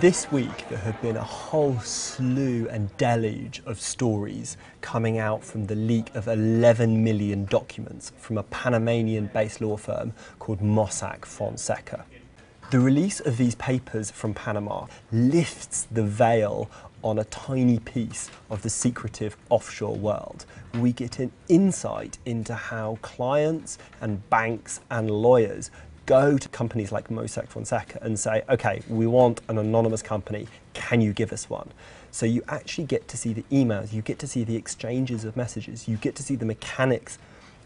This week, there have been a whole slew and deluge of stories coming out from the leak of 11 million documents from a Panamanian based law firm called Mossack Fonseca. The release of these papers from Panama lifts the veil on a tiny piece of the secretive offshore world. We get an insight into how clients and banks and lawyers go to companies like Mossack Fonseca and say, okay, we want an anonymous company, can you give us one? So you actually get to see the emails, you get to see the exchanges of messages, you get to see the mechanics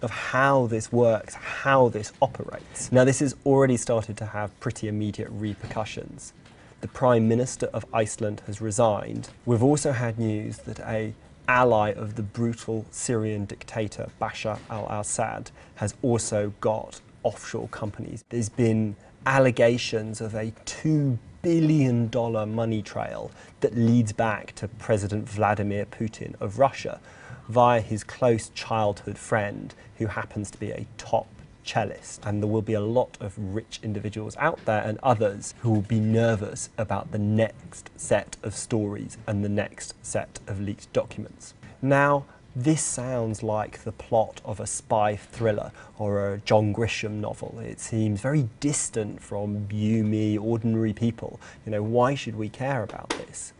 of how this works, how this operates. Now this has already started to have pretty immediate repercussions. The Prime Minister of Iceland has resigned. We've also had news that a ally of the brutal Syrian dictator Bashar al-Assad has also got offshore companies. There's been allegations of a $2 billion money trail that leads back to President Vladimir Putin of Russia via his close childhood friend who happens to be a top cellist. And there will be a lot of rich individuals out there and others who will be nervous about the next set of stories and the next set of leaked documents. Now, this sounds like the plot of a spy thriller or a John Grisham novel. It seems very distant from you, me, ordinary people. You know, why should we care about this?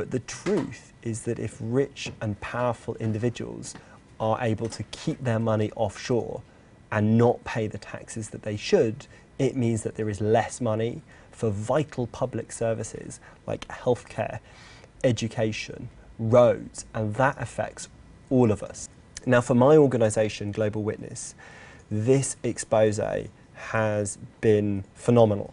But the truth is that if rich and powerful individuals are able to keep their money offshore and not pay the taxes that they should, it means that there is less money for vital public services like healthcare, education, roads, and that affects all of us. Now, for my organisation, Global Witness, this expose has been phenomenal.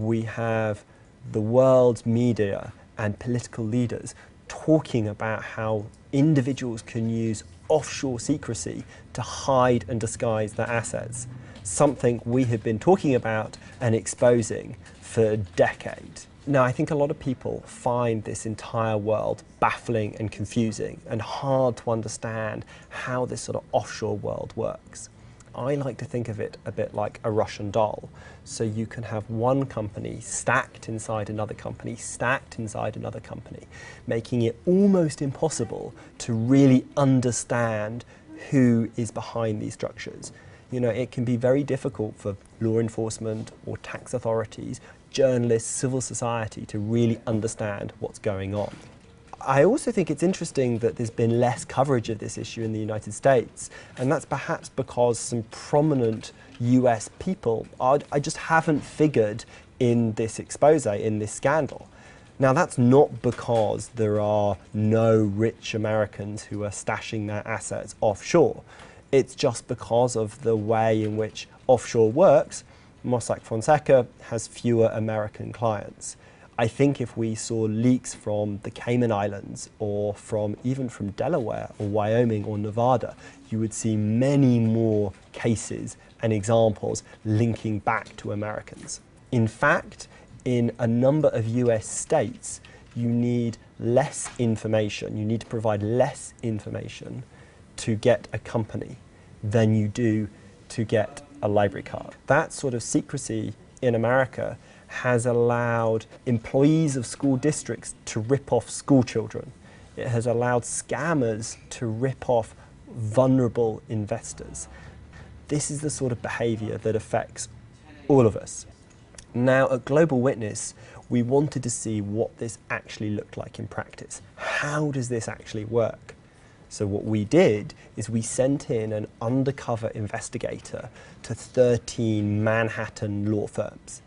We have the world's media and political leaders talking about how individuals can use offshore secrecy to hide and disguise their assets, something we have been talking about and exposing for decades. Now, I think a lot of people find this entire world baffling and confusing and hard to understand how this sort of offshore world works. I like to think of it a bit like a Russian doll. So you can have one company stacked inside another company, stacked inside another company, making it almost impossible to really understand who is behind these structures. You know, it can be very difficult for law enforcement or tax authorities journalists, civil society to really understand what's going on. I also think it's interesting that there's been less coverage of this issue in the United States, and that's perhaps because some prominent US people are, I just haven't figured in this expose, in this scandal. Now, that's not because there are no rich Americans who are stashing their assets offshore. It's just because of the way in which offshore works Mossack Fonseca has fewer American clients. I think if we saw leaks from the Cayman Islands or from even from Delaware or Wyoming or Nevada, you would see many more cases and examples linking back to Americans. In fact, in a number of US states, you need less information, you need to provide less information to get a company than you do to get a library card. That sort of secrecy in America has allowed employees of school districts to rip off school children. It has allowed scammers to rip off vulnerable investors. This is the sort of behaviour that affects all of us. Now, at Global Witness, we wanted to see what this actually looked like in practice. How does this actually work? So what we did is we sent in an undercover investigator to 13 Manhattan law firms.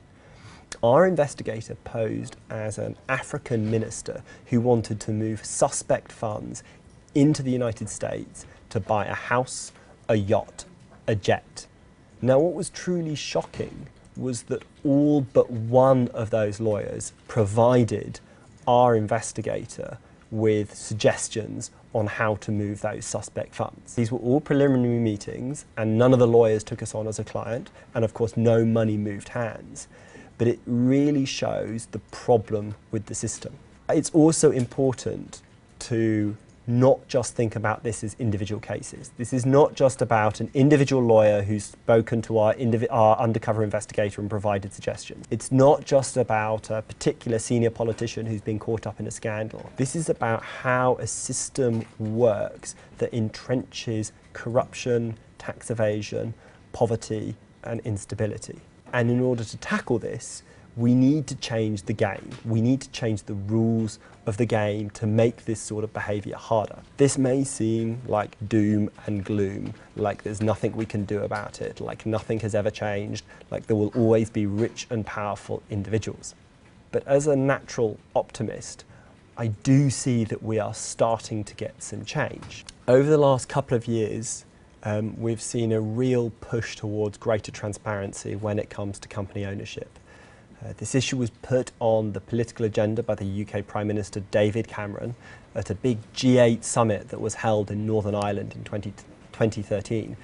Our investigator posed as an African minister who wanted to move suspect funds into the United States to buy a house, a yacht, a jet. Now what was truly shocking was that all but one of those lawyers provided our investigator with suggestions on how to move those suspect funds. These were all preliminary meetings and none of the lawyers took us on as a client and of course no money moved hands. But it really shows the problem with the system. It's also important to not just think about this as individual cases. This is not just about an individual lawyer who's spoken to our, our, undercover investigator and provided suggestions. It's not just about a particular senior politician who's been caught up in a scandal. This is about how a system works that entrenches corruption, tax evasion, poverty, and instability. And in order to tackle this, we need to change the game. We need to change the rules of the game to make this sort of behaviour harder. This may seem like doom and gloom, like there's nothing we can do about it, like nothing has ever changed, like there will always be rich and powerful individuals. But as a natural optimist, I do see that we are starting to get some change. Over the last couple of years, um, we've seen a real push towards greater transparency when it comes to company ownership. Uh, this issue was put on the political agenda by the UK Prime Minister David Cameron at a big G8 summit that was held in Northern Ireland in 20, 2013.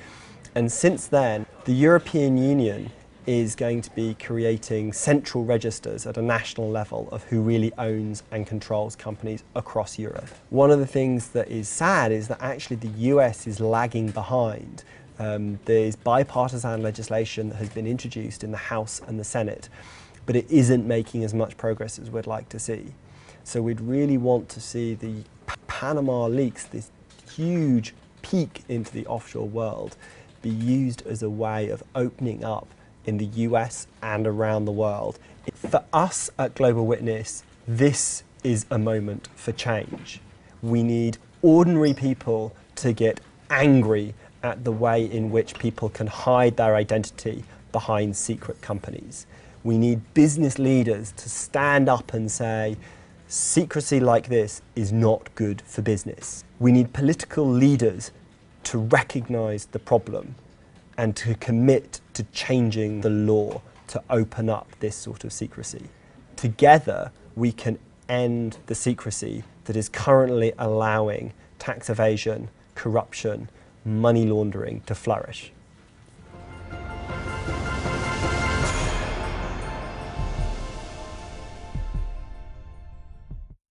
And since then, the European Union is going to be creating central registers at a national level of who really owns and controls companies across Europe. One of the things that is sad is that actually the US is lagging behind. Um, there's bipartisan legislation that has been introduced in the House and the Senate but it isn't making as much progress as we'd like to see. So we'd really want to see the Panama leaks, this huge peek into the offshore world, be used as a way of opening up in the US and around the world. For us at Global Witness, this is a moment for change. We need ordinary people to get angry at the way in which people can hide their identity behind secret companies. We need business leaders to stand up and say, secrecy like this is not good for business. We need political leaders to recognise the problem and to commit to changing the law to open up this sort of secrecy. Together, we can end the secrecy that is currently allowing tax evasion, corruption, money laundering to flourish.